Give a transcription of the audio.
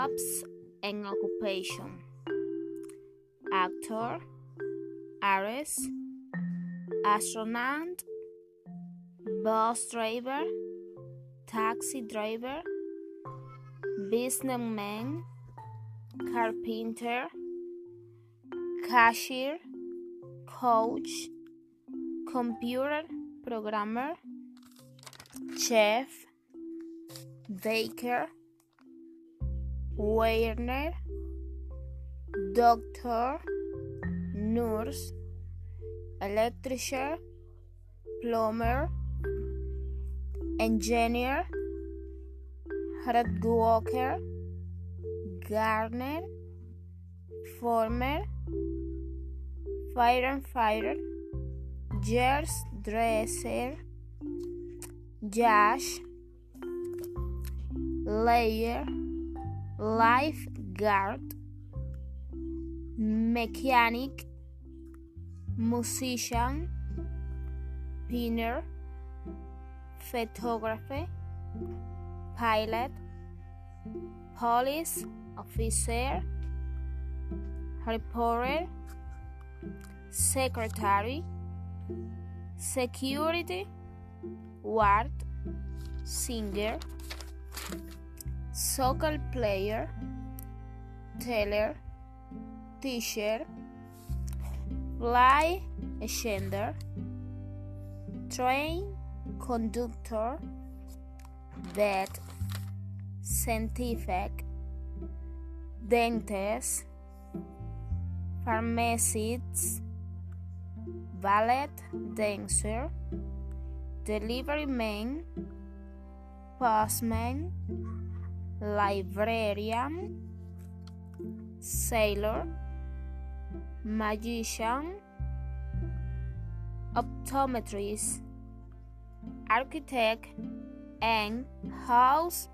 jobs and occupation. Actor, artist, astronaut, bus driver, taxi driver, businessman, carpenter, cashier, coach, computer programmer, chef, baker, waiter, doctor, nurse, electrician, plumber, engineer, hard worker, gardener, farmer, firefighter, jazz dresser, judge, layer, lifeguard, mechanic, musician, painter, photographer, pilot, police officer, reporter, secretary, security, ward, singer, soccer player, teller, teacher, fly attendant, train conductor, vet, scientific, dentist, pharmacist, ballet dancer, delivery man, postman, librarian, sailor, magician, optometrist, architect, and housekeeper.